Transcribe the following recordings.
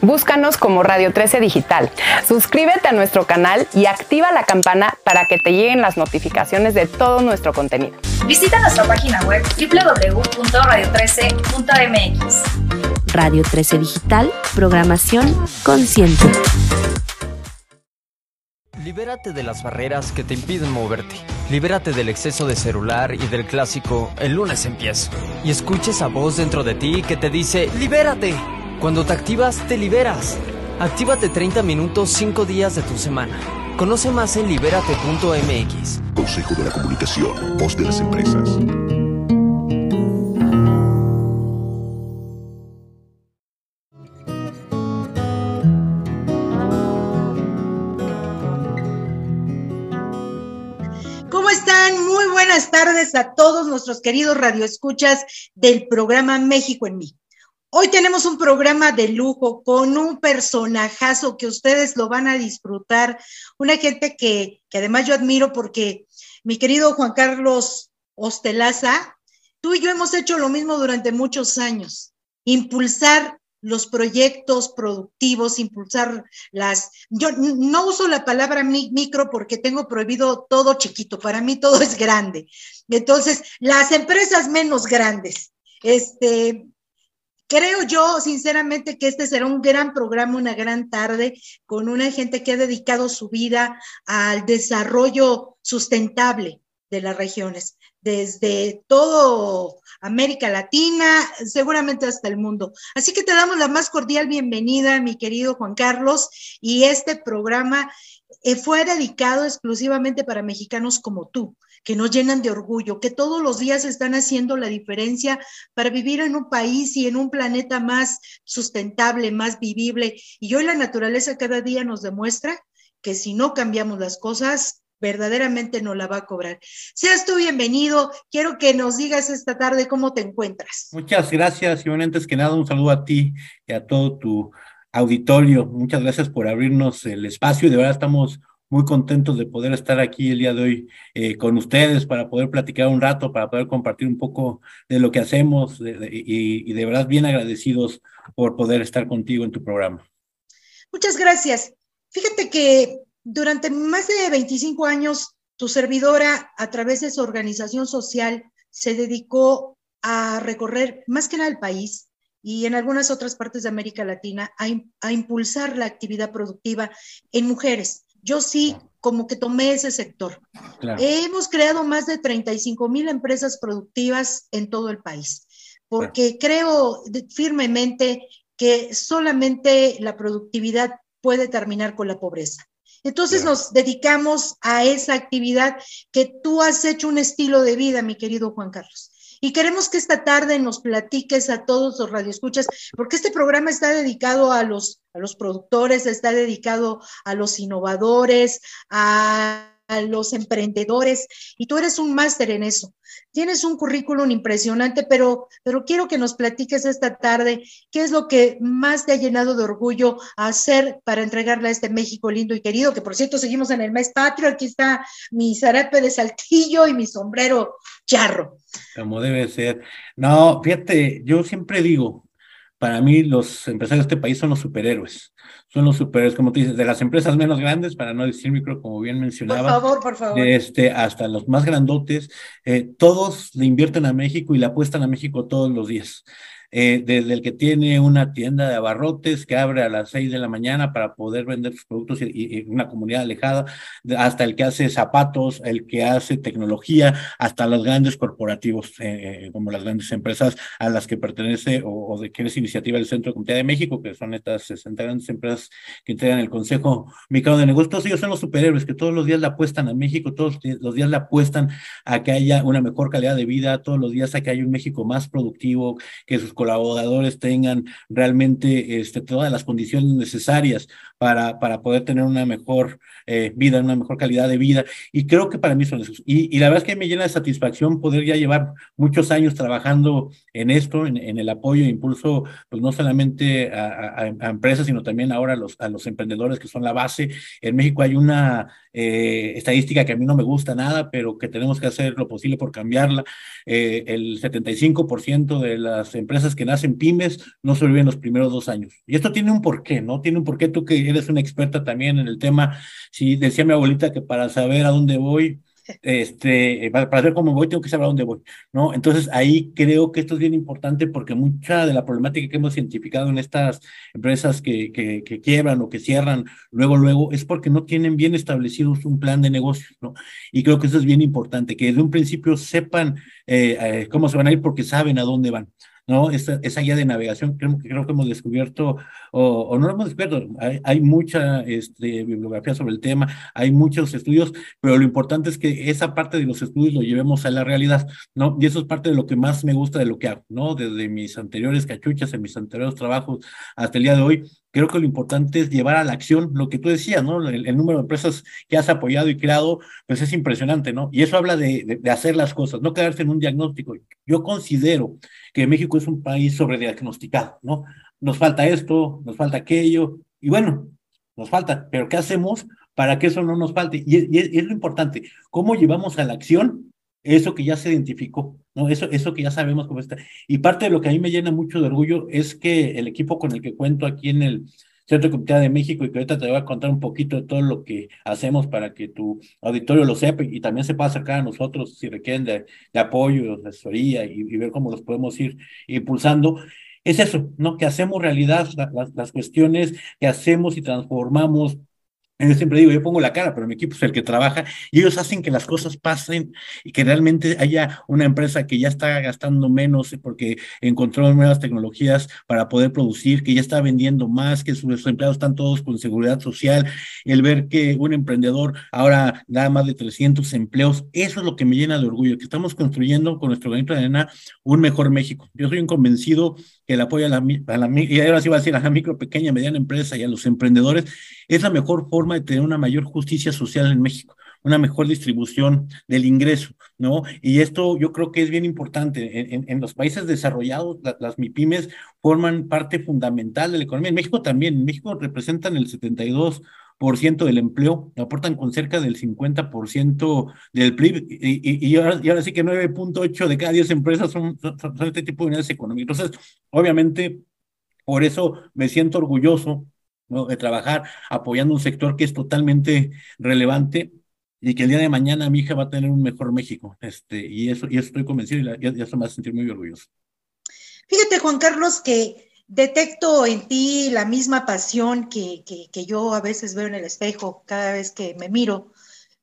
Búscanos como Radio 13 Digital. Suscríbete a nuestro canal y activa la campana para que te lleguen las notificaciones de todo nuestro contenido. Visita nuestra página web www.radio13.mx. Radio 13 Digital, programación consciente. Libérate de las barreras que te impiden moverte. Libérate del exceso de celular y del clásico el lunes empiezo. Y escucha esa voz dentro de ti que te dice, libérate. Cuando te activas, te liberas. Actívate 30 minutos 5 días de tu semana. Conoce más en libérate.mx. Consejo de la Comunicación, voz de las empresas. ¿Cómo están? Muy buenas tardes a todos nuestros queridos radioescuchas del programa México en mí. Hoy tenemos un programa de lujo con un personajazo que ustedes lo van a disfrutar, una gente que, que además yo admiro porque mi querido Juan Carlos Ostelaza, tú y yo hemos hecho lo mismo durante muchos años, impulsar los proyectos productivos, impulsar las... Yo no uso la palabra micro porque tengo prohibido todo chiquito, para mí todo es grande. Entonces, las empresas menos grandes, este, Creo yo, sinceramente, que este será un gran programa, una gran tarde, con una gente que ha dedicado su vida al desarrollo sustentable de las regiones, desde todo América Latina, seguramente hasta el mundo. Así que te damos la más cordial bienvenida, mi querido Juan Carlos, y este programa eh, fue dedicado exclusivamente para mexicanos como tú que nos llenan de orgullo, que todos los días están haciendo la diferencia para vivir en un país y en un planeta más sustentable, más vivible. Y hoy la naturaleza cada día nos demuestra que si no cambiamos las cosas, verdaderamente no la va a cobrar. Seas tú bienvenido. Quiero que nos digas esta tarde cómo te encuentras. Muchas gracias, y antes que nada, un saludo a ti y a todo tu auditorio. Muchas gracias por abrirnos el espacio y de verdad estamos muy contentos de poder estar aquí el día de hoy eh, con ustedes para poder platicar un rato, para poder compartir un poco de lo que hacemos y, de verdad bien agradecidos por poder estar contigo en tu programa. Muchas gracias. Fíjate que durante más de 25 años, tu servidora, a través de su organización social, se dedicó a recorrer más que nada el país y en algunas otras partes de América Latina a impulsar la actividad productiva en mujeres yo sí como que tomé ese sector. Hemos creado más de 35 mil empresas productivas en todo el país, porque creo firmemente que solamente la productividad puede terminar con la pobreza. Entonces nos dedicamos a esa actividad que tú has hecho un estilo de vida, mi querido Juan Carlos. Y queremos que esta tarde nos platiques a todos los radioescuchas, porque este programa está dedicado a los, a los productores, está dedicado a los innovadores, a, a los emprendedores, y tú eres un máster en eso. Tienes un currículum impresionante, pero, pero quiero que nos platiques esta tarde qué es lo que más te ha llenado de orgullo hacer para entregarle a este México lindo y querido, que por cierto seguimos en el mes patrio, aquí está mi zarape de saltillo y mi sombrero charro. Como debe ser. No, fíjate, yo siempre digo, para mí los empresarios de este país son los superhéroes. Son los superhéroes, como tú dices, de las empresas menos grandes, para no decir micro, como bien mencionaba. Por favor, por favor. Este, hasta los más grandotes, eh, todos le invierten a México y le apuestan a México todos los días. Eh, desde el que tiene una tienda de abarrotes que abre a las seis de la mañana para poder vender sus productos y, una comunidad alejada, hasta el que hace zapatos, el que hace tecnología, hasta los grandes corporativos, eh, eh, como las grandes empresas a las que pertenece o, de que es iniciativa del Centro de Comunidad de México, que son estas 60 grandes empresas que integran el Consejo Mexicano de Negocios. Todos ellos son los superhéroes que todos los días le apuestan a México, todos los días le apuestan a que haya una mejor calidad de vida, todos los días a que haya un México más productivo, que sus colaboradores tengan realmente este, todas las condiciones necesarias para, para poder tener una mejor eh, vida, una mejor calidad de vida. Y creo que para mí son esos. Y, y, la verdad es que me llena de satisfacción poder ya llevar muchos años trabajando en esto, en, en el apoyo e impulso, pues no solamente a, a, empresas, sino también ahora los, a los emprendedores que son la base. En México hay una eh, estadística que a mí no me gusta nada, pero que tenemos que hacer lo posible por cambiarla. Eh, el 75% de las empresas que nacen pymes no sobreviven los primeros dos años. Y esto tiene un porqué, ¿no? Tiene un porqué tú que eres una experta también en el tema. Si decía mi abuelita que para saber a dónde voy, este, para, para, ver cómo voy, tengo que saber a dónde voy, ¿no? Entonces, ahí creo que esto es bien importante porque mucha de la problemática que hemos identificado en estas empresas que, que, que quiebran o que cierran luego, luego, es porque no tienen bien establecidos un plan de negocios, ¿no? Y creo que eso es bien importante, que desde un principio sepan eh, eh, cómo se van a ir porque saben a dónde van. ¿No? Esa, esa guía de navegación creo, creo que hemos descubierto, o, no hemos descubierto, hay, hay mucha este, bibliografía sobre el tema, hay muchos estudios, pero lo importante es que esa parte de los estudios lo llevemos a la realidad, ¿no? Y eso es parte de lo que más me gusta de lo que hago, ¿no? Desde mis anteriores cachuchas, en mis anteriores trabajos hasta el día de hoy, creo que lo importante es llevar a la acción lo que tú decías, ¿no? El, el, número de empresas que has apoyado y creado, pues es impresionante, ¿no? Y eso habla de, de, hacer las cosas, no quedarse en un diagnóstico. Yo considero que México es un país sobrediagnosticado, ¿no? Nos falta esto, nos falta aquello, y bueno, nos falta, pero ¿qué hacemos para que eso no nos falte? Y es lo importante, ¿cómo llevamos a la acción eso que ya se identificó, ¿no? Eso, eso que ya sabemos cómo está. Y parte de lo que a mí me llena mucho de orgullo es que el equipo con el que cuento aquí en el Centro Comunidad de México y que ahorita te voy a contar un poquito de todo lo que hacemos para que tu auditorio lo sepa y también se pueda acercar a nosotros si requieren de, apoyo, de asesoría y, ver cómo los podemos ir impulsando. Es eso, ¿no? Que hacemos realidad la, las cuestiones que hacemos y transformamos yo siempre digo, yo pongo la cara, pero mi equipo es el que trabaja y ellos hacen que las cosas pasen y que realmente haya una empresa que ya está gastando menos porque encontró nuevas tecnologías para poder producir, que ya está vendiendo más, que sus empleados están todos con seguridad social, el ver que un emprendedor ahora da más de 300 empleos, eso es lo que me llena de orgullo, que estamos construyendo con nuestro granito de arena un mejor México. Yo soy un convencido el apoyo a la, a la y ahora sí va a decir a la micro, pequeña, mediana empresa y a los emprendedores es la mejor forma de tener una mayor justicia social en México, una mejor distribución del ingreso, ¿no? Y esto yo creo que es bien importante. En, en, los países desarrollados, la, las MIPIMES forman parte fundamental de la economía. En México también, en México representan el 72 por ciento del empleo, aportan con cerca del 50% del PIB y, y, ahora, y, ahora, sí que 9.8 de cada 10 empresas son, son, este tipo de unidades económicas. Entonces, obviamente, por eso me siento orgulloso de trabajar apoyando un sector que es totalmente relevante y que el día de mañana mi hija va a tener un mejor México. Este, y eso, y eso estoy convencido y, la, y eso me hace sentir muy orgulloso. Fíjate, Juan Carlos, que detecto en ti la misma pasión que, que, yo a veces veo en el espejo cada vez que me miro,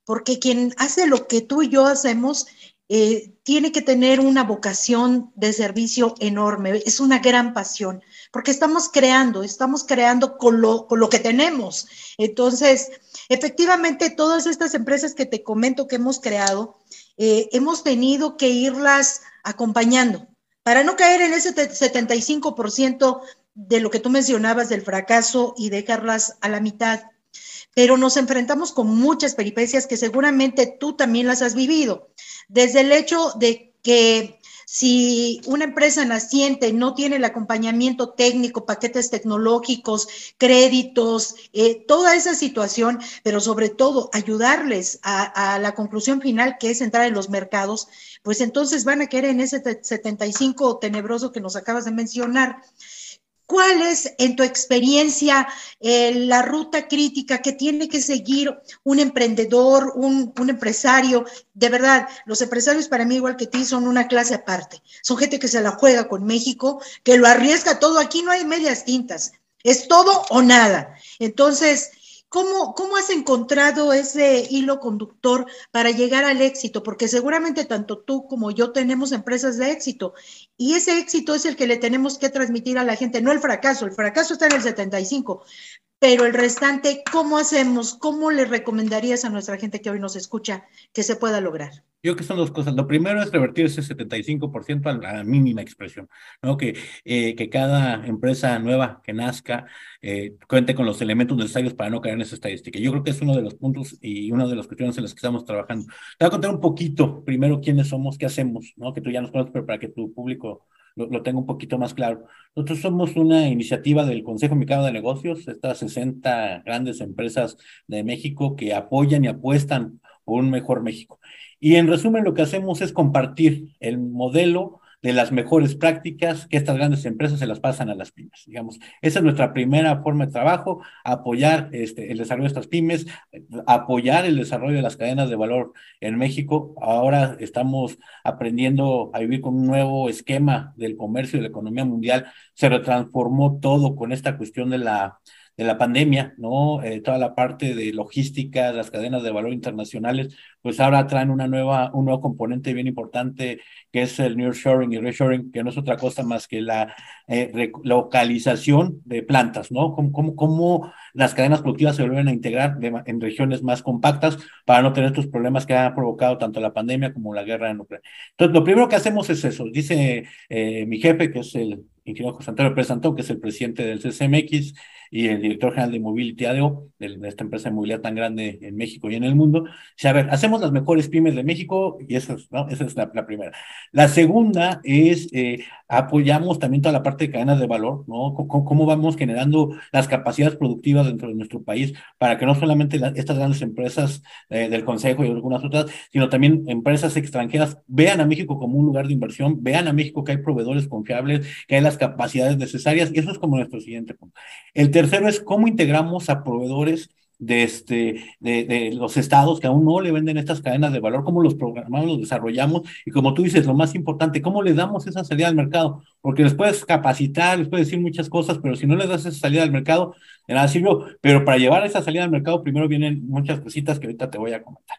porque quien hace lo que tú y yo hacemos eh, tiene que tener una vocación de servicio enorme, es una gran pasión, porque estamos creando, estamos creando con lo, con lo que tenemos. Entonces, efectivamente, todas estas empresas que te comento que hemos creado, eh, hemos tenido que irlas acompañando para no caer en ese 75% de lo que tú mencionabas del fracaso y dejarlas a la mitad. Pero nos enfrentamos con muchas peripecias que seguramente tú también las has vivido desde el hecho de que si una empresa naciente no tiene el acompañamiento técnico, paquetes tecnológicos, créditos, eh, toda esa situación, pero sobre todo ayudarles a, a, la conclusión final que es entrar en los mercados, pues entonces van a querer en ese 75 tenebroso que nos acabas de mencionar. ¿Cuál es, en tu experiencia, eh, la ruta crítica que tiene que seguir un emprendedor, un, un, empresario? De verdad, los empresarios para mí, igual que ti, son una clase aparte. Son gente que se la juega con México, que lo arriesga todo. Aquí no hay medias tintas. Es todo o nada. Entonces, ¿Cómo, ¿Cómo has encontrado ese hilo conductor para llegar al éxito? Porque seguramente tanto tú como yo tenemos empresas de éxito y ese éxito es el que le tenemos que transmitir a la gente, no el fracaso. El fracaso está en el 75, pero el restante, ¿cómo hacemos? ¿Cómo le recomendarías a nuestra gente que hoy nos escucha que se pueda lograr? Yo creo que son dos cosas. Lo primero es revertir ese 75% a la mínima expresión, ¿no? Que, eh, cada empresa nueva que nazca eh, cuente con los elementos necesarios para no caer en esa estadística. Yo creo que es uno de los puntos y una de las cuestiones en las que estamos trabajando. Te voy a contar un poquito, primero, quiénes somos, qué hacemos, ¿no? Que tú ya nos conoces, pero para que tu público lo, lo tenga un poquito más claro. Nosotros somos una iniciativa del Consejo Mexicano de Negocios, estas 60 grandes empresas de México que apoyan y apuestan por un mejor México. Y en resumen, lo que hacemos es compartir el modelo de las mejores prácticas que estas grandes empresas se las pasan a las pymes. Digamos, esa es nuestra primera forma de trabajo, apoyar este, el desarrollo de estas pymes, apoyar el desarrollo de las cadenas de valor en México. Ahora estamos aprendiendo a vivir con un nuevo esquema del comercio y de la economía mundial. Se retransformó todo con esta cuestión de la de la pandemia, ¿no? Eh, toda la parte de logística, las cadenas de valor internacionales, pues ahora traen una nueva, un nuevo componente bien importante que es el nearshoring y reshoring, que no es otra cosa más que la eh, localización de plantas, ¿no? Cómo, cómo, las cadenas productivas se vuelven a integrar en regiones más compactas para no tener estos problemas que ha provocado tanto la pandemia como la guerra en Ucrania. Entonces, lo primero que hacemos es eso. Dice eh, mi jefe, que es el ingeniero José Antonio Pérez que es el presidente del CCMX y el director general de Mobility ADO, de esta empresa de movilidad tan grande en México y en el mundo. Dice, a ver, hacemos las mejores pymes de México y esa es, ¿no? esa es la, primera. La segunda es, eh, apoyamos también toda la parte de cadenas de valor, ¿no? cómo, vamos generando las capacidades productivas dentro de nuestro país para que no solamente estas grandes empresas eh, del Consejo y algunas otras, sino también empresas extranjeras vean a México como un lugar de inversión, vean a México que hay proveedores confiables, que hay las capacidades necesarias, y eso es como nuestro siguiente punto. El tercero es cómo integramos a proveedores de, este, de, los estados que aún no le venden estas cadenas de valor, cómo los programamos, los desarrollamos y como tú dices, lo más importante, cómo le damos esa salida al mercado, porque les puedes capacitar, les puedes decir muchas cosas, pero si no les das esa salida al mercado, de nada sirvió, pero para llevar esa salida al mercado primero vienen muchas cositas que ahorita te voy a comentar.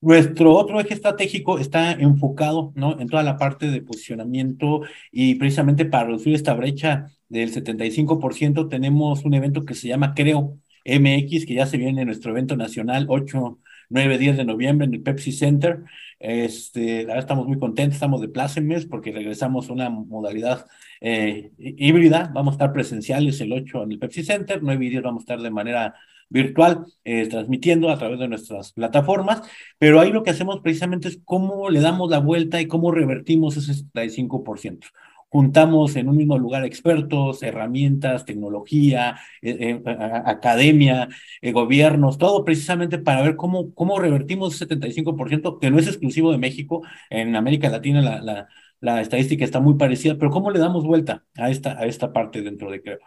Nuestro otro eje estratégico está enfocado ¿no? en toda la parte de posicionamiento y precisamente para reducir esta brecha del 75% tenemos un evento que se llama Creo, MX, que ya se viene en nuestro evento nacional 8, 9, 10 de noviembre en el Pepsi Center. Este, ahora estamos muy contentos, estamos de plácemes porque regresamos a una modalidad eh, híbrida. Vamos a estar presenciales el 8 en el Pepsi Center, 9 y 10 vamos a estar de manera virtual, eh, transmitiendo a través de nuestras plataformas, pero ahí lo que hacemos precisamente es cómo le damos la vuelta y cómo revertimos ese 75% juntamos en un mismo lugar expertos, herramientas, tecnología, eh, eh, academia, gobiernos, todo precisamente para ver cómo, cómo revertimos ese 75%, que no es exclusivo de México, en América Latina la, la, la estadística está muy parecida, pero cómo le damos vuelta a esta, a esta parte dentro de Creo.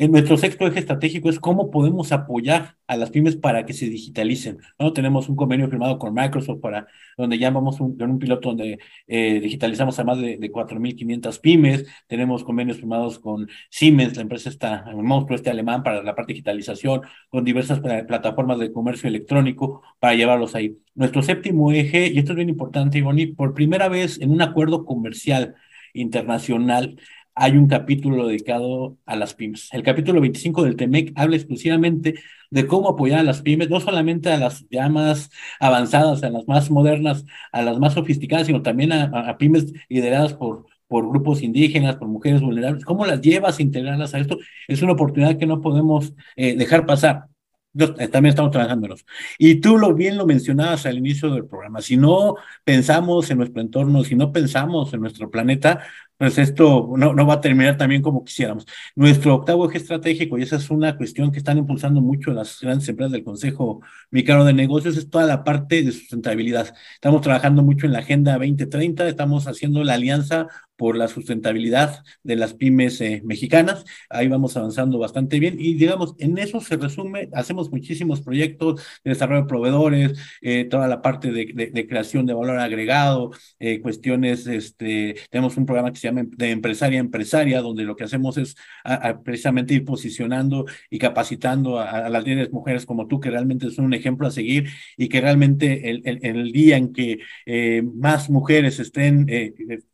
En nuestro sexto eje estratégico es cómo podemos apoyar a las pymes para que se digitalicen. ¿no? Tenemos un convenio firmado con Microsoft para donde ya vamos un, un piloto donde eh, digitalizamos a más de, de 4.500 pymes. Tenemos convenios firmados con Siemens, la empresa está, el monstruo este alemán para la parte de digitalización, con diversas plataformas de comercio electrónico para llevarlos ahí. Nuestro séptimo eje, y esto es bien importante, Ivonne, por primera vez en un acuerdo comercial internacional, hay un capítulo dedicado a las pymes. El capítulo 25 del TEMEC habla exclusivamente de cómo apoyar a las pymes, no solamente a las ya más avanzadas, a las más modernas, a las más sofisticadas, sino también a, pymes lideradas por, por grupos indígenas, por mujeres vulnerables. ¿Cómo las llevas a integrarlas a esto? Es una oportunidad que no podemos eh, dejar pasar. Eh, también estamos eso. Y tú lo bien lo mencionabas al inicio del programa. Si no pensamos en nuestro entorno, si no pensamos en nuestro planeta, pues esto no, no va a terminar también como quisiéramos. Nuestro octavo eje estratégico, y esa es una cuestión que están impulsando mucho las grandes empresas del Consejo Mexicano de Negocios, es toda la parte de sustentabilidad. Estamos trabajando mucho en la Agenda 2030, estamos haciendo la alianza por la sustentabilidad de las pymes eh, mexicanas. Ahí vamos avanzando bastante bien y digamos, en eso se resume, hacemos muchísimos proyectos de desarrollo de proveedores, eh, toda la parte de, de, creación de valor agregado, eh, cuestiones, este, tenemos un programa que se llama de empresaria a empresaria, donde lo que hacemos es precisamente ir posicionando y capacitando a, las líderes mujeres como tú, que realmente son un ejemplo a seguir y que realmente el, el, día en que más mujeres estén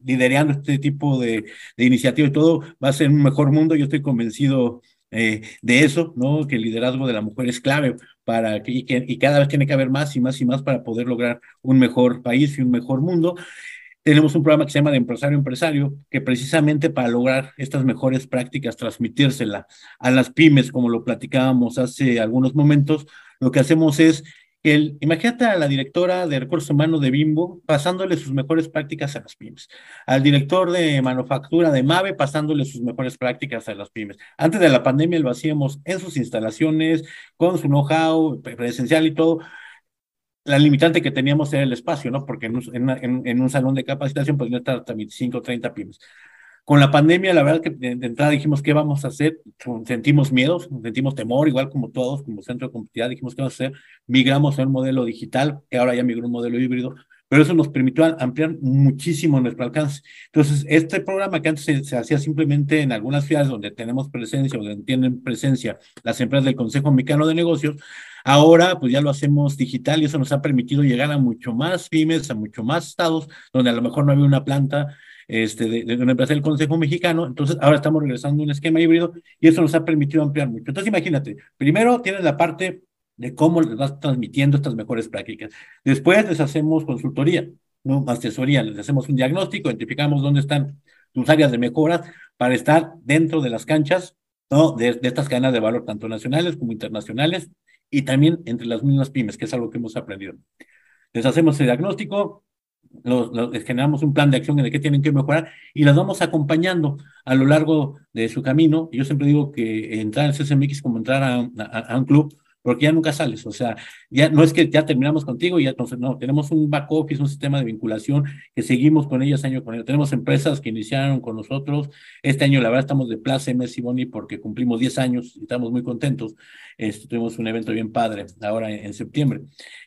liderando este tipo de, iniciativa y todo, va a ser un mejor mundo. Yo estoy convencido eh, de eso, ¿no? Que el liderazgo de la mujer es clave para que que y cada vez tiene que haber más y más y más para poder lograr un mejor país y un mejor mundo. Tenemos un programa que se llama de empresario empresario, que precisamente para lograr estas mejores prácticas, transmitírsela a las pymes, como lo platicábamos hace algunos momentos, lo que hacemos es el, imagínate a la directora de recursos humanos de Bimbo pasándole sus mejores prácticas a las pymes, al director de manufactura de Mave pasándole sus mejores prácticas a las pymes. Antes de la pandemia lo hacíamos en sus instalaciones, con su know-how presencial y todo. La limitante que teníamos era el espacio, ¿no? Porque en un, en, un salón de capacitación podían estar hasta 25 o 30 pymes. Con la pandemia, la verdad que de, entrada dijimos, ¿qué vamos a hacer? Sentimos miedo, sentimos temor, igual como todos, como centro de competitividad, dijimos, ¿qué vamos a hacer? Migramos a un modelo digital, que ahora ya migró un modelo híbrido, pero eso nos permitió ampliar muchísimo nuestro alcance. Entonces, este programa que antes se, hacía simplemente en algunas ciudades donde tenemos presencia, donde tienen presencia las empresas del Consejo Mexicano de Negocios, ahora pues ya lo hacemos digital y eso nos ha permitido llegar a mucho más pymes, a mucho más estados, donde a lo mejor no había una planta este, de, de, una empresa del Consejo Mexicano. Entonces, ahora estamos regresando a un esquema híbrido y eso nos ha permitido ampliar mucho. Entonces, imagínate, primero tienes la parte de cómo les vas transmitiendo estas mejores prácticas. Después les hacemos consultoría, ¿no? asesoría, les hacemos un diagnóstico, identificamos dónde están tus áreas de mejoras para estar dentro de las canchas ¿no? de, de estas cadenas de valor, tanto nacionales como internacionales, y también entre las mismas pymes, que es algo que hemos aprendido. Les hacemos el diagnóstico, los, los, generamos un plan de acción en el que tienen que mejorar y las vamos acompañando a lo largo de su camino. Yo siempre digo que entrar al CSMX es como entrar a, a, a, un club, porque ya nunca sales. O sea, ya no es que ya terminamos contigo y ya entonces no, tenemos un back office, un sistema de vinculación que seguimos con ellas año con año. Tenemos empresas que iniciaron con nosotros. Este año, la verdad, estamos de plaza MS Boni porque cumplimos 10 años y estamos muy contentos. Este, tuvimos un evento bien padre ahora en, en septiembre,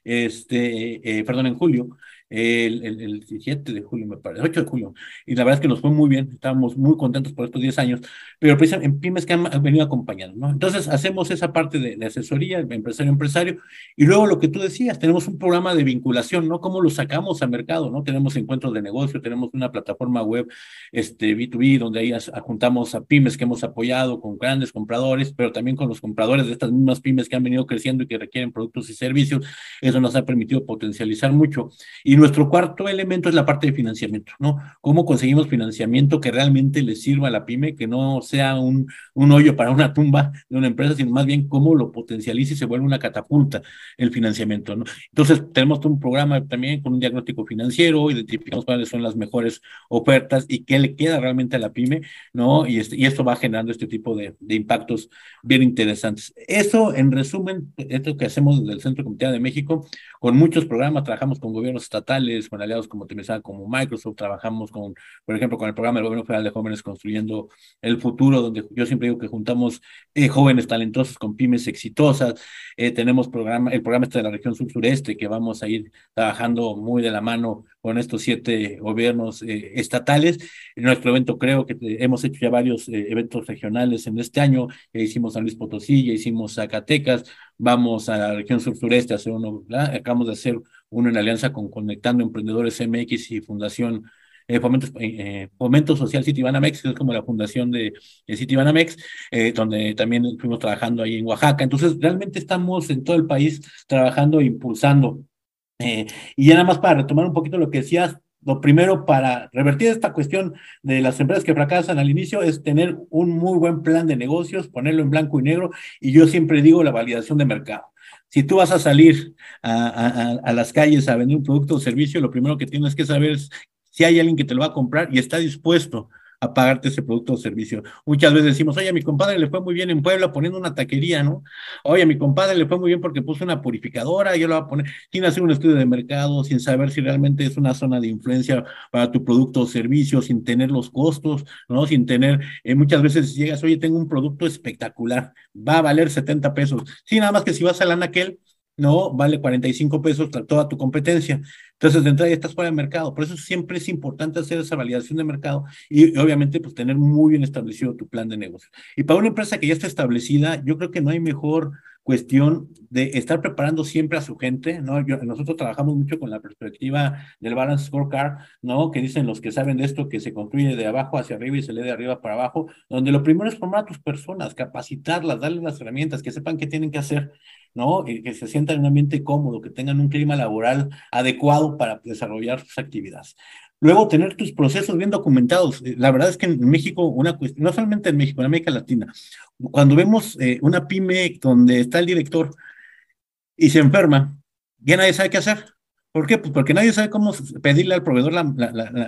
este, eh, perdón, en julio el, el, el 17 de julio, me parece, 8 de julio, y la verdad es que nos fue muy bien, estábamos muy contentos por estos 10 años, pero precisamente en pymes que han, venido acompañando, ¿no? Entonces hacemos esa parte de, de asesoría, empresario empresario, y luego lo que tú decías, tenemos un programa de vinculación, ¿no? ¿Cómo lo sacamos al mercado, ¿no? Tenemos encuentros de negocio, tenemos una plataforma web, este, B2B, donde ahí juntamos a pymes que hemos apoyado con grandes compradores, pero también con los compradores de estas mismas pymes que han venido creciendo y que requieren productos y servicios, eso nos ha permitido potencializar mucho, y nuestro cuarto elemento es la parte de financiamiento, ¿no? ¿Cómo conseguimos financiamiento que realmente le sirva a la pyme, que no sea un, un hoyo para una tumba de una empresa, sino más bien cómo lo potencializa y se vuelve una catapulta el financiamiento, ¿no? Entonces, tenemos un programa también con un diagnóstico financiero, identificamos cuáles son las mejores ofertas y qué le queda realmente a la pyme, ¿no? Y, este, esto va generando este tipo de, impactos bien interesantes. Eso, en resumen, esto que hacemos desde el Centro Comunidad de México, con muchos programas, trabajamos con gobiernos estatales, con aliados como te como Microsoft, trabajamos con, por ejemplo, con el programa del Gobierno Federal de Jóvenes Construyendo el Futuro, donde yo siempre digo que juntamos eh, jóvenes talentosos con pymes exitosas, eh, tenemos programa, el programa este de la región sur-sureste, que vamos a ir trabajando muy de la mano con estos siete gobiernos eh, estatales. En nuestro evento creo que hemos hecho ya varios eh, eventos regionales en este año, ya hicimos San Luis Potosí, ya hicimos Zacatecas, vamos a la región sur-sureste a hacer uno, ¿verdad? acabamos de hacer uno en alianza con Conectando Emprendedores MX y Fundación eh, Fomento, eh, Fomento Social Citibanamex, que es como la fundación de, de Citibanamex, eh, donde también fuimos trabajando ahí en Oaxaca. Entonces, realmente estamos en todo el país trabajando e impulsando. Eh, y ya nada más para retomar un poquito lo que decías, lo primero para revertir esta cuestión de las empresas que fracasan al inicio es tener un muy buen plan de negocios, ponerlo en blanco y negro, y yo siempre digo la validación de mercado. Si tú vas a salir a, las calles a vender un producto o servicio, lo primero que tienes que saber es si hay alguien que te lo va a comprar y está dispuesto a pagarte ese producto o servicio. Muchas veces decimos, oye, a mi compadre le fue muy bien en Puebla poniendo una taquería, ¿no? Oye, a mi compadre le fue muy bien porque puso una purificadora, yo lo voy a poner, sin hacer un estudio de mercado, sin saber si realmente es una zona de influencia para tu producto o servicio, sin tener los costos, ¿no? Sin tener, eh, muchas veces llegas, oye, tengo un producto espectacular, va a valer 70 pesos. Sí, nada más que si vas a la Anaquel, no, vale 45 pesos toda tu competencia. Entonces, de entrada ya estás fuera de mercado. Por eso siempre es importante hacer esa validación de mercado y, obviamente, pues tener muy bien establecido tu plan de negocio. Y para una empresa que ya está establecida, yo creo que no hay mejor cuestión de estar preparando siempre a su gente, ¿no? nosotros trabajamos mucho con la perspectiva del balance scorecard, ¿no? Que dicen los que saben de esto que se construye de abajo hacia arriba y se lee de arriba para abajo, donde lo primero es formar a tus personas, capacitarlas, darles las herramientas, que sepan qué tienen que hacer, ¿no? Y que se sientan en un ambiente cómodo, que tengan un clima laboral adecuado para desarrollar sus actividades. Luego, tener tus procesos bien documentados. Eh, la verdad es que en México, una cuestión, no solamente en México, en América Latina, cuando vemos eh, una pyme donde está el director y se enferma, ya nadie sabe qué hacer. ¿Por qué? Pues porque nadie sabe cómo pedirle al proveedor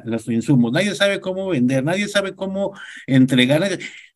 los insumos, nadie sabe cómo vender, nadie sabe cómo entregar.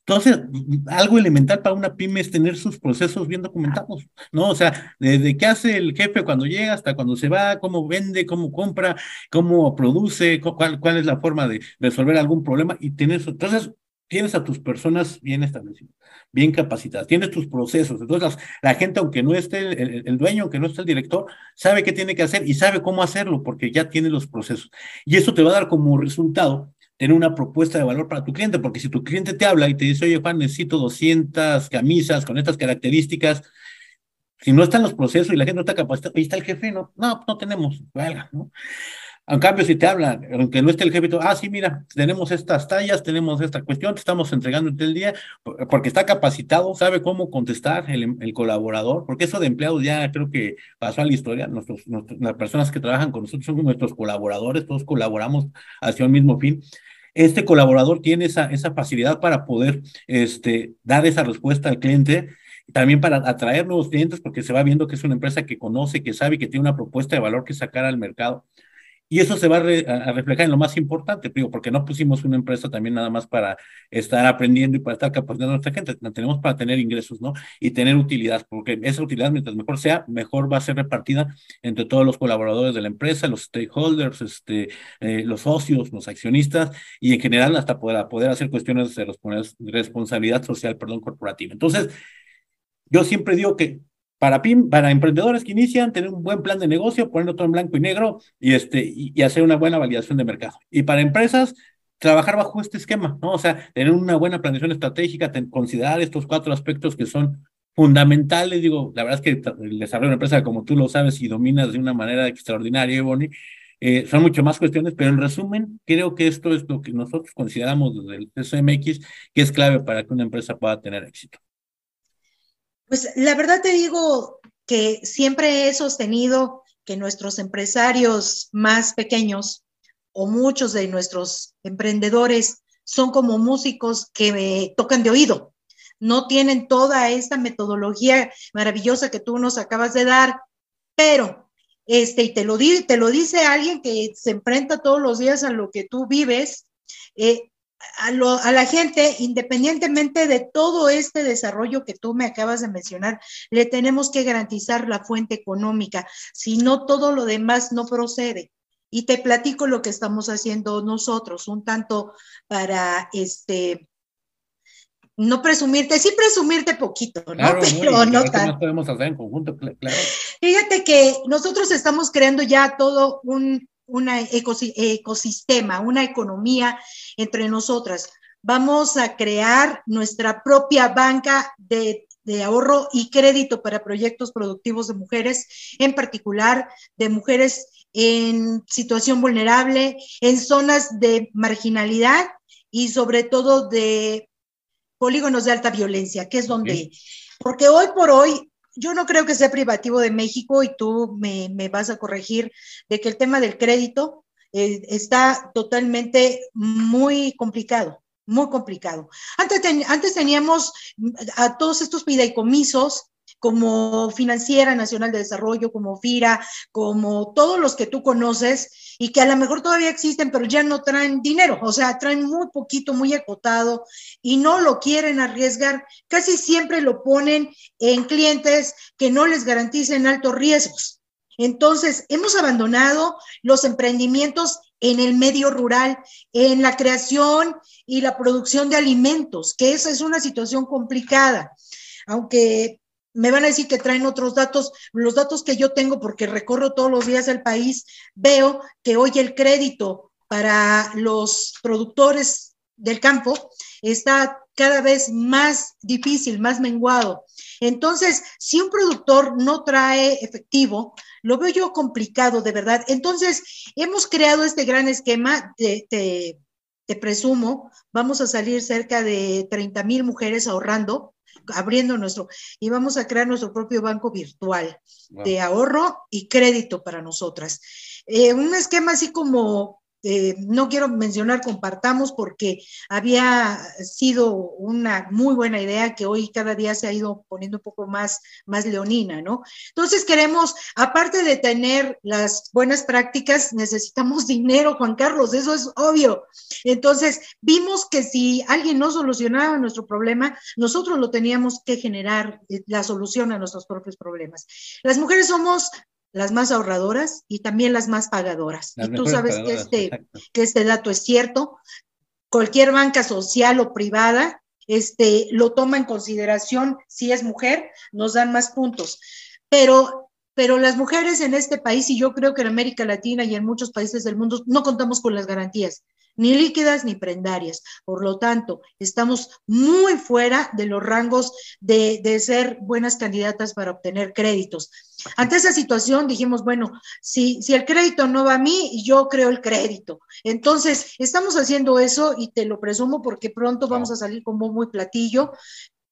Entonces, algo elemental para una pyme es tener sus procesos bien documentados, ¿no? O sea, desde qué hace el jefe cuando llega hasta cuando se va, cómo vende, cómo compra, cómo produce, cuál, cuál es la forma de resolver algún problema y tener eso. Entonces, tienes a tus personas bien establecidas, bien capacitadas, tienes tus procesos. Entonces, la, gente, aunque no esté el, dueño, aunque no esté el director, sabe qué tiene que hacer y sabe cómo hacerlo porque ya tiene los procesos. Y eso te va a dar como resultado tener una propuesta de valor para tu cliente, porque si tu cliente te habla y te dice, oye, Juan, necesito 200 camisas con estas características, si no están los procesos y la gente no está capacitada, ahí está el jefe, no, no, no tenemos, valga, ¿no? En cambio, si te hablan, aunque no esté el jefe, ah, sí, mira, tenemos estas tallas, tenemos esta cuestión, te estamos entregando el día, porque está capacitado, sabe cómo contestar el, colaborador, porque eso de empleados ya creo que pasó a la historia, nuestros, las personas que trabajan con nosotros son nuestros colaboradores, todos colaboramos hacia un mismo fin. Este colaborador tiene esa, facilidad para poder este, dar esa respuesta al cliente también para atraer nuevos clientes porque se va viendo que es una empresa que conoce, que sabe, que tiene una propuesta de valor que sacar al mercado. Y eso se va a, reflejar en lo más importante, porque no pusimos una empresa también nada más para estar aprendiendo y para estar capacitando a nuestra gente, la tenemos para tener ingresos, ¿no? Y tener utilidad, porque esa utilidad, mientras mejor sea, mejor va a ser repartida entre todos los colaboradores de la empresa, los stakeholders, este, eh, los socios, los accionistas, y en general hasta poder, poder hacer cuestiones de responsabilidad social, perdón, corporativa. Entonces, yo siempre digo que para, para emprendedores que inician, tener un buen plan de negocio, ponerlo todo en blanco y negro y, este, y, hacer una buena validación de mercado. Y para empresas, trabajar bajo este esquema, ¿no? O sea, tener una buena planeación estratégica, considerar estos cuatro aspectos que son fundamentales. Digo, la verdad es que el desarrollo de una empresa, como tú lo sabes y dominas de una manera extraordinaria, eh, son mucho más cuestiones, pero en resumen, creo que esto es lo que nosotros consideramos desde el CSMX que es clave para que una empresa pueda tener éxito. Pues la verdad te digo que siempre he sostenido que nuestros empresarios más pequeños o muchos de nuestros emprendedores son como músicos que tocan de oído. No tienen toda esta metodología maravillosa que tú nos acabas de dar, pero este, y te lo, te lo dice alguien que se enfrenta todos los días a lo que tú vives, eh, a, la gente, independientemente de todo este desarrollo que tú me acabas de mencionar, le tenemos que garantizar la fuente económica, si no todo lo demás no procede. Y te platico lo que estamos haciendo nosotros, un tanto para este no presumirte, sí presumirte poquito, ¿no? Pero no tanto. podemos hacer en conjunto, claro. Fíjate que nosotros estamos creando ya todo un un ecosistema, una economía entre nosotras. Vamos a crear nuestra propia banca de, de, ahorro y crédito para proyectos productivos de mujeres, en particular de mujeres en situación vulnerable, en zonas de marginalidad y sobre todo de polígonos de alta violencia, que es donde, porque hoy por hoy yo no creo que sea privativo de México y tú me, vas a corregir de que el tema del crédito eh, está totalmente muy complicado, muy complicado. Antes, antes teníamos a todos estos fideicomisos como Financiera Nacional de Desarrollo, como FIRA, como todos los que tú conoces y que a lo mejor todavía existen, pero ya no traen dinero, o sea, traen muy poquito, muy acotado y no lo quieren arriesgar. Casi siempre lo ponen en clientes que no les garanticen altos riesgos. Entonces, hemos abandonado los emprendimientos en el medio rural, en la creación y la producción de alimentos, que esa es una situación complicada. Aunque me van a decir que traen otros datos, los datos que yo tengo porque recorro todos los días el país, veo que hoy el crédito para los productores del campo está cada vez más difícil, más menguado. Entonces, si un productor no trae efectivo, lo veo yo complicado, de verdad. Entonces, hemos creado este gran esquema, te, presumo, vamos a salir cerca de 30 mil mujeres ahorrando abriendo nuestro, y vamos a crear nuestro propio banco virtual de ahorro y crédito para nosotras. Eh, un esquema así como eh, no quiero mencionar compartamos porque había sido una muy buena idea que hoy cada día se ha ido poniendo un poco más, más leonina, ¿no? Entonces queremos, aparte de tener las buenas prácticas, necesitamos dinero, Juan Carlos, eso es obvio. Entonces vimos que si alguien no solucionaba nuestro problema, nosotros lo teníamos que generar eh, la solución a nuestros propios problemas. Las mujeres somos las más ahorradoras y también las más pagadoras. y tú sabes que, este, que este dato es cierto. Cualquier banca social o privada este, lo toma en consideración si es mujer, nos dan más puntos. Pero, pero las mujeres en este país, y yo creo que en América Latina y en muchos países del mundo, no contamos con las garantías ni líquidas ni prendarias. Por lo tanto, estamos muy fuera de los rangos de, de, ser buenas candidatas para obtener créditos. Ante esa situación dijimos, bueno, si, si el crédito no va a mí, yo creo el crédito. Entonces, estamos haciendo eso y te lo presumo porque pronto vamos a salir como muy platillo,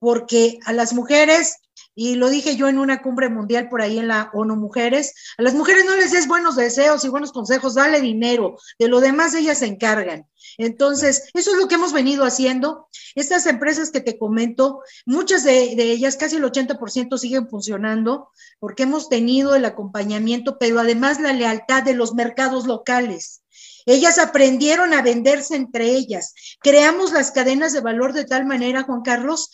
porque a las mujeres y lo dije yo en una cumbre mundial por ahí en la ONU Mujeres, a las mujeres no les des buenos deseos y buenos consejos, dale dinero, de lo demás ellas se encargan. Entonces, eso es lo que hemos venido haciendo. Estas empresas que te comento, muchas de, de ellas, casi el 80% siguen funcionando porque hemos tenido el acompañamiento, pero además la lealtad de los mercados locales. Ellas aprendieron a venderse entre ellas. Creamos las cadenas de valor de tal manera, Juan Carlos,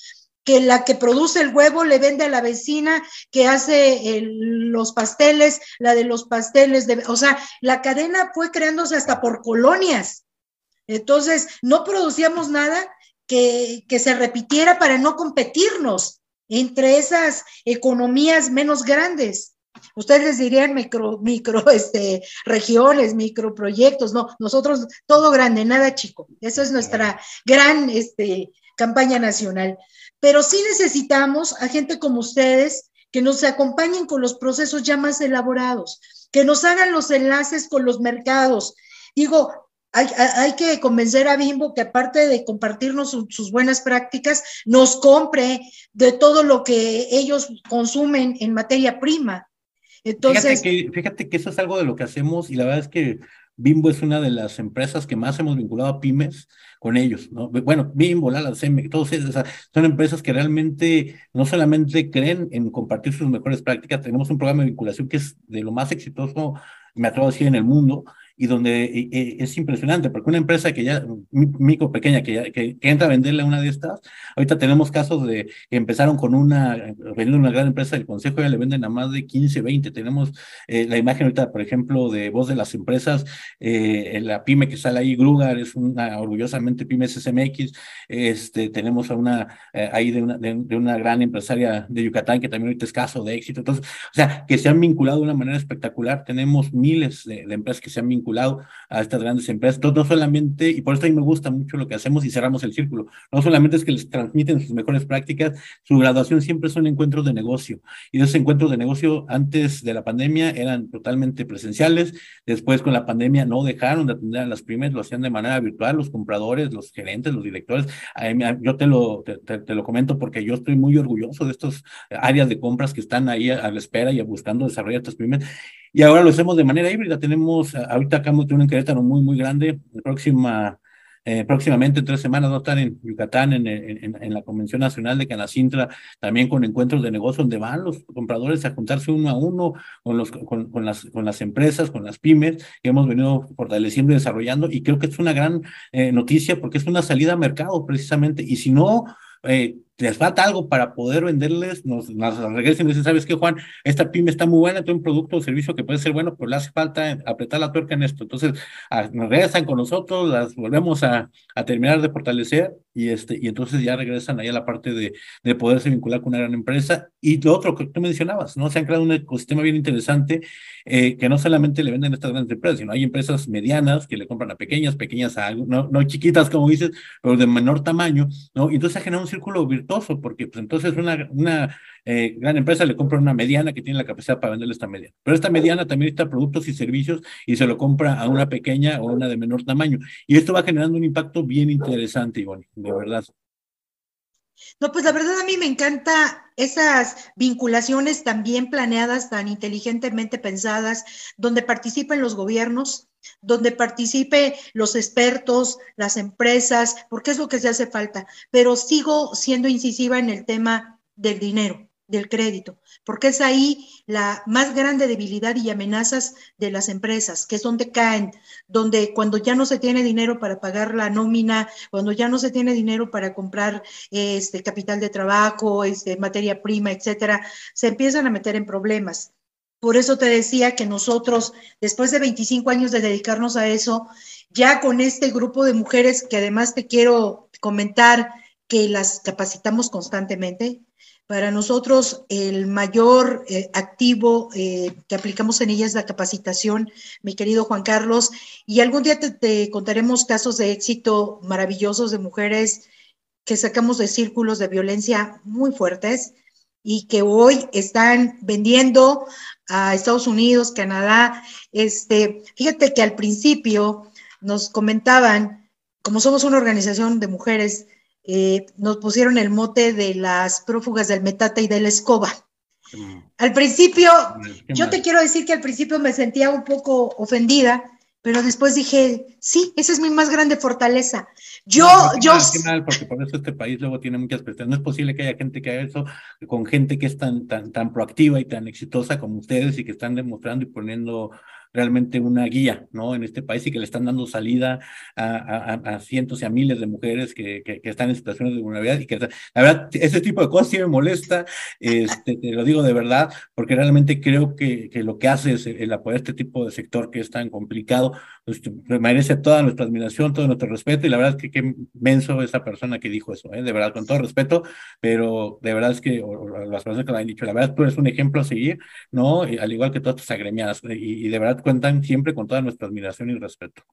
que la que produce el huevo le vende a la vecina que hace los pasteles, la de los pasteles, de, o sea, la cadena fue creándose hasta por colonias. Entonces, no producíamos nada que, que se repitiera para no competirnos entre esas economías menos grandes. Ustedes les dirían micro, micro, este, regiones, microproyectos, no, nosotros todo grande, nada chico. Esa es nuestra gran, este, campaña nacional pero sí necesitamos a gente como ustedes que nos acompañen con los procesos ya más elaborados, que nos hagan los enlaces con los mercados. Digo, hay, que convencer a Bimbo que aparte de compartirnos sus buenas prácticas, nos compre de todo lo que ellos consumen en materia prima. Entonces, fíjate que, fíjate que eso es algo de lo que hacemos y la verdad es que Bimbo es una de las empresas que más hemos vinculado a pymes con ellos, ¿no? Bueno, Bimbo, Lala, todos esos, son empresas que realmente no solamente creen en compartir sus mejores prácticas, tenemos un programa de vinculación que es de lo más exitoso, me atrevo a decir, en el mundo, y donde es impresionante, porque una empresa que ya, micro pequeña, que, ya, que, entra a venderle a una de estas, ahorita tenemos casos de que empezaron con una, vendiendo una gran empresa del consejo, ya le venden a más de 15, 20, tenemos eh, la imagen ahorita, por ejemplo, de voz de las empresas, eh, la pyme que sale ahí, Grugar, es una orgullosamente pyme SMX, este, tenemos a una, eh, ahí de una, de, una gran empresaria de Yucatán, que también ahorita es caso de éxito, entonces, o sea, que se han vinculado de una manera espectacular, tenemos miles de, de empresas que se han vinculado a estas grandes empresas. No, solamente, y por a mí me gusta mucho lo que hacemos y cerramos el círculo, no solamente es que les transmiten sus mejores prácticas, su graduación siempre son encuentros de negocio. Y esos encuentros de negocio antes de la pandemia eran totalmente presenciales, después con la pandemia no dejaron de atender a las pymes, lo hacían de manera virtual, los compradores, los gerentes, los directores. Yo te lo, te, lo comento porque yo estoy muy orgulloso de estas áreas de compras que están ahí a, la espera y buscando desarrollar estas pymes y ahora lo hacemos de manera híbrida. Tenemos, ahorita acá de un Querétaro muy, muy grande. Próxima, eh, próximamente, en tres semanas, va a estar en Yucatán, en, en, en, la Convención Nacional de Canacintra, también con encuentros de negocio donde van los compradores a juntarse uno a uno con, los, con, las, con las empresas, con las pymes, que hemos venido fortaleciendo y desarrollando. Y creo que es una gran eh, noticia porque es una salida a mercado precisamente. Y si no, eh, les falta algo para poder venderles, nos, regresen y dicen, ¿sabes qué, Juan? Esta pyme está muy buena, tiene un producto o servicio que puede ser bueno, pero le hace falta apretar la tuerca en esto. Entonces, nos regresan con nosotros, las volvemos a, a, terminar de fortalecer y, este, y entonces ya regresan ahí a la parte de, de poderse vincular con una gran empresa. Y lo otro que tú mencionabas, ¿no? Se han creado un ecosistema bien interesante eh, que no solamente le venden a estas grandes empresas, sino hay empresas medianas que le compran a pequeñas, pequeñas a, no, no chiquitas como dices, pero de menor tamaño, ¿no? Y entonces se genera un círculo porque pues entonces una, una eh, gran empresa le compra una mediana que tiene la capacidad para venderle esta mediana. Pero esta mediana también está productos y servicios y se lo compra a una pequeña o una de menor tamaño. Y esto va generando un impacto bien interesante, Ivonne, de verdad. No, pues la verdad a mí me encanta esas vinculaciones tan bien planeadas, tan inteligentemente pensadas, donde participen los gobiernos, donde participe los expertos, las empresas, porque es lo que se hace falta. Pero sigo siendo incisiva en el tema del dinero del crédito, porque es ahí la más grande debilidad y amenazas de las empresas, que es donde caen, donde cuando ya no se tiene dinero para pagar la nómina, cuando ya no se tiene dinero para comprar este capital de trabajo, este, materia prima, etcétera, se empiezan a meter en problemas. Por eso te decía que nosotros, después de 25 años de dedicarnos a eso, ya con este grupo de mujeres que además te quiero comentar que las capacitamos constantemente, para nosotros el mayor eh, activo eh, que aplicamos en ella es la capacitación, mi querido Juan Carlos, y algún día te, contaremos casos de éxito maravillosos de mujeres que sacamos de círculos de violencia muy fuertes y que hoy están vendiendo a Estados Unidos, Canadá. Este, fíjate que al principio nos comentaban, como somos una organización de mujeres, eh, nos pusieron el mote de las prófugas del metate y de la escoba. Al principio, yo te quiero decir que al principio me sentía un poco ofendida, pero después dije, sí, esa es mi más grande fortaleza. Yo, yo. Mal, porque por eso este país luego tiene muchas cuestiones. No es posible que haya gente que haga eso con gente que es tan, tan, tan proactiva y tan exitosa como ustedes y que están demostrando y poniendo realmente una guía, ¿no? En este país y que le están dando salida a, a, cientos y a miles de mujeres que, que, están en situaciones de vulnerabilidad y que, la verdad, ese tipo de cosas sí me molesta, este, te lo digo de verdad, porque realmente creo que, que lo que hace es el apoyar este tipo de sector que es tan complicado, merece toda nuestra admiración, todo nuestro respeto y la verdad es que qué menso esa persona que dijo eso, ¿eh? de verdad, con todo respeto, pero de verdad es que las personas que lo han dicho, la verdad tú eres un ejemplo a seguir, ¿no? al igual que todas tus agremiadas y, y de verdad cuentan siempre con toda nuestra admiración y respeto.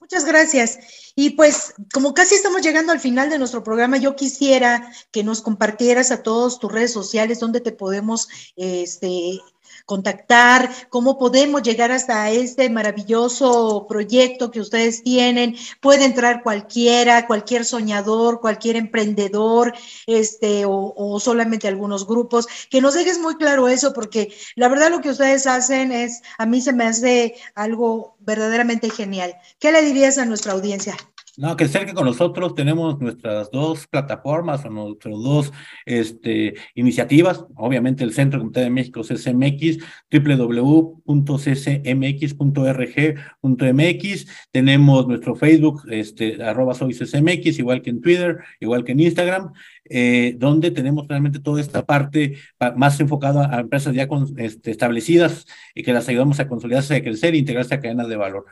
Muchas gracias. Y pues como casi estamos llegando al final de nuestro programa, yo quisiera que nos compartieras a todos tus redes sociales donde te podemos este, contactar, cómo podemos llegar hasta este maravilloso proyecto que ustedes tienen. Puede entrar cualquiera, cualquier soñador, cualquier emprendedor, este, o, o solamente algunos grupos. Que nos dejes muy claro eso, porque la verdad lo que ustedes hacen es, a mí se me hace algo verdaderamente genial. ¿Qué le dirías a nuestra audiencia? No, que cerca con nosotros tenemos nuestras dos plataformas o nuestras dos este, iniciativas. Obviamente el Centro Comunitario de México CCMX, www.ccmx.rg.mx. Tenemos nuestro Facebook, este, arroba soy CCMX, igual que en Twitter, igual que en Instagram, eh, donde tenemos realmente toda esta parte más enfocada a empresas ya este, establecidas y que las ayudamos a consolidarse, a crecer e integrarse a cadenas de valor.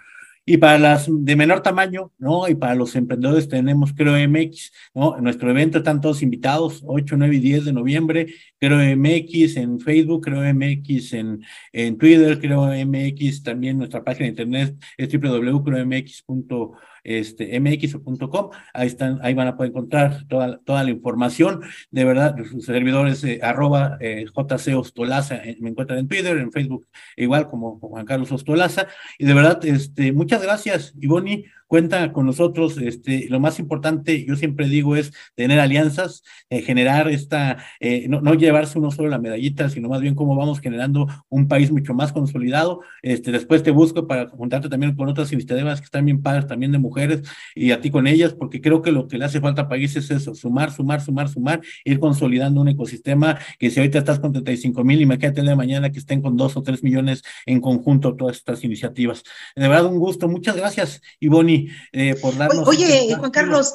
Y para las de menor tamaño, ¿no? Y para los emprendedores tenemos Creo MX, ¿no? nuestro evento están todos invitados, 8, 9 y 10 de noviembre, Creo MX en Facebook, Creo MX en, en Twitter, Creo MX también nuestra página de internet es www.creomx.com este, mx.com, ahí están, ahí van a poder encontrar toda, toda la información, de verdad, sus servidores eh, arroba eh, JC Ostolaza, eh, me encuentran en Twitter, en Facebook, igual como Juan Carlos Ostolaza, y de verdad, este, muchas gracias, Ivoni, cuenta con nosotros. Este, lo más importante, yo siempre digo, es tener alianzas, eh, generar esta, eh, no, no, llevarse uno solo la medallita, sino más bien cómo vamos generando un país mucho más consolidado. Este, después te busco para juntarte también con otras iniciativas que están bien padres, también de mujeres, y a ti con ellas, porque creo que lo que le hace falta a país es eso, sumar, sumar, sumar, sumar, ir consolidando un ecosistema que si ahorita estás con 35 mil, imagínate de mañana que estén con dos o tres millones en conjunto todas estas iniciativas. De verdad, un gusto. Muchas gracias, Ivoni. Eh, por darnos. Oye, Juan Carlos,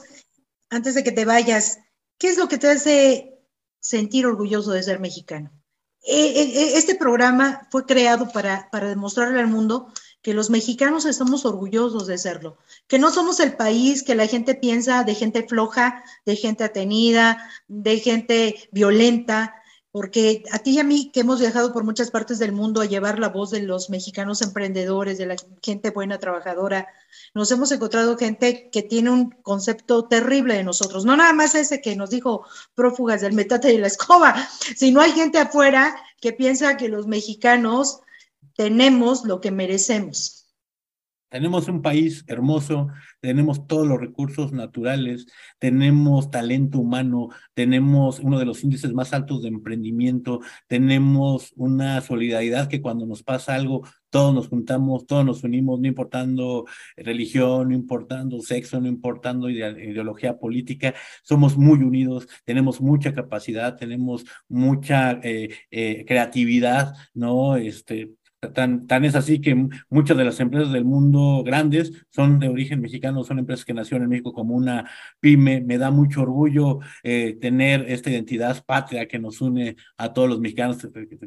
antes de que te vayas, ¿qué es lo que te hace sentir orgulloso de ser mexicano? Eh, eh, este programa fue creado para, para demostrarle al mundo que los mexicanos estamos orgullosos de serlo, que no somos el país que la gente piensa de gente floja, de gente atenida, de gente violenta, porque a ti y a mí que hemos viajado por muchas partes del mundo a llevar la voz de los mexicanos emprendedores, de la gente buena, trabajadora, nos hemos encontrado gente que tiene un concepto terrible de nosotros, no nada más ese que nos dijo prófugas del metate y la escoba, sino hay gente afuera que piensa que los mexicanos tenemos lo que merecemos. Tenemos un país hermoso, tenemos todos los recursos naturales, tenemos talento humano, tenemos uno de los índices más altos de emprendimiento, tenemos una solidaridad que cuando nos pasa algo, todos nos juntamos, todos nos unimos, no importando religión, no importando sexo, no importando ideología política, somos muy unidos, tenemos mucha capacidad, tenemos mucha eh, eh, creatividad, ¿no? Este, Tan, tan, es así que muchas de las empresas del mundo grandes son de origen mexicano, son empresas que nacieron en México como una pyme. Me da mucho orgullo eh, tener esta identidad patria que nos une a todos los mexicanos.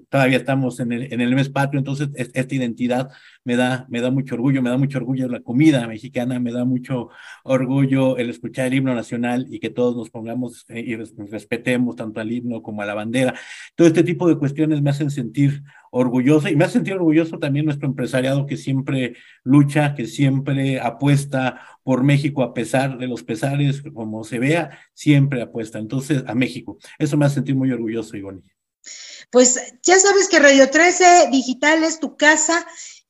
Todavía estamos en el, en el mes patrio, entonces esta identidad me da, me da mucho orgullo, me da mucho orgullo la comida mexicana, me da mucho orgullo el escuchar el himno nacional y que todos nos pongamos eh, y respetemos tanto al himno como a la bandera. Todo este tipo de cuestiones me hacen sentir orgulloso y me hace sentir orgulloso también nuestro empresariado que siempre lucha, que siempre apuesta por México a pesar de los pesares, como se vea, siempre apuesta. Entonces, a México. Eso me hace sentir muy orgulloso, Ivonne. Pues ya sabes que Radio 13 Digital es tu casa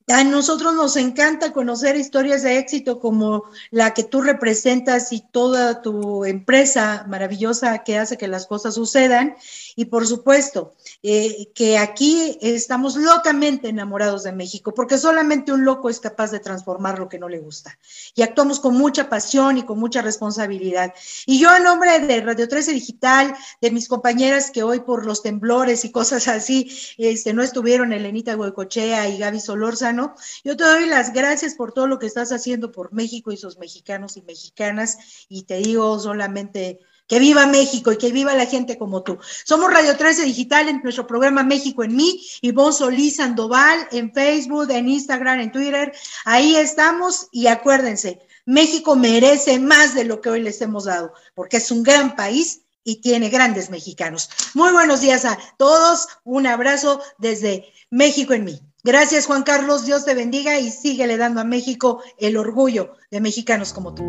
a nosotros nos encanta conocer historias de éxito como la que tú representas y toda tu empresa maravillosa que hace que las cosas sucedan. Y por supuesto, eh, que aquí estamos locamente enamorados de México, porque solamente un loco es capaz de transformar lo que no le gusta. Y actuamos con mucha pasión y con mucha responsabilidad. Y yo en nombre de Radio 13 Digital, de mis compañeras que hoy por los temblores y cosas así, este, no estuvieron, Elenita Huecochea y Gaby Solórzano, yo te doy las gracias por todo lo que estás haciendo por México y sus mexicanos y mexicanas y te digo solamente que viva México y que viva la gente como tú. Somos Radio 13 Digital en nuestro programa México en mí, y vos Solís Sandoval en Facebook, en Instagram, en Twitter. Ahí estamos y acuérdense, México merece más de lo que hoy les hemos dado, porque es un gran país y tiene grandes mexicanos. Muy buenos días a todos, un abrazo desde México en mí. Gracias, Juan Carlos. Dios te bendiga y síguele dando a México el orgullo de mexicanos como tú.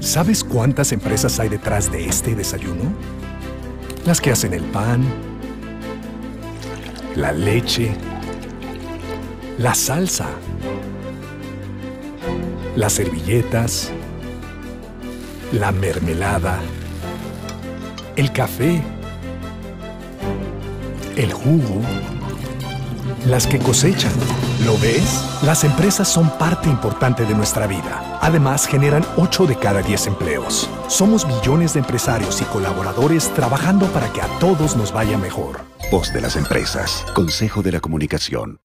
¿Sabes cuántas empresas hay detrás de este desayuno? Las que hacen el pan la leche, la salsa, las servilletas, la mermelada, el café, el jugo, las que cosechan. ¿Lo ves? Las empresas son parte importante de nuestra vida. Además, generan 8 de cada 10 empleos. Somos millones de empresarios y colaboradores trabajando para que a todos nos vaya mejor. Voz de las empresas. Consejo de la Comunicación.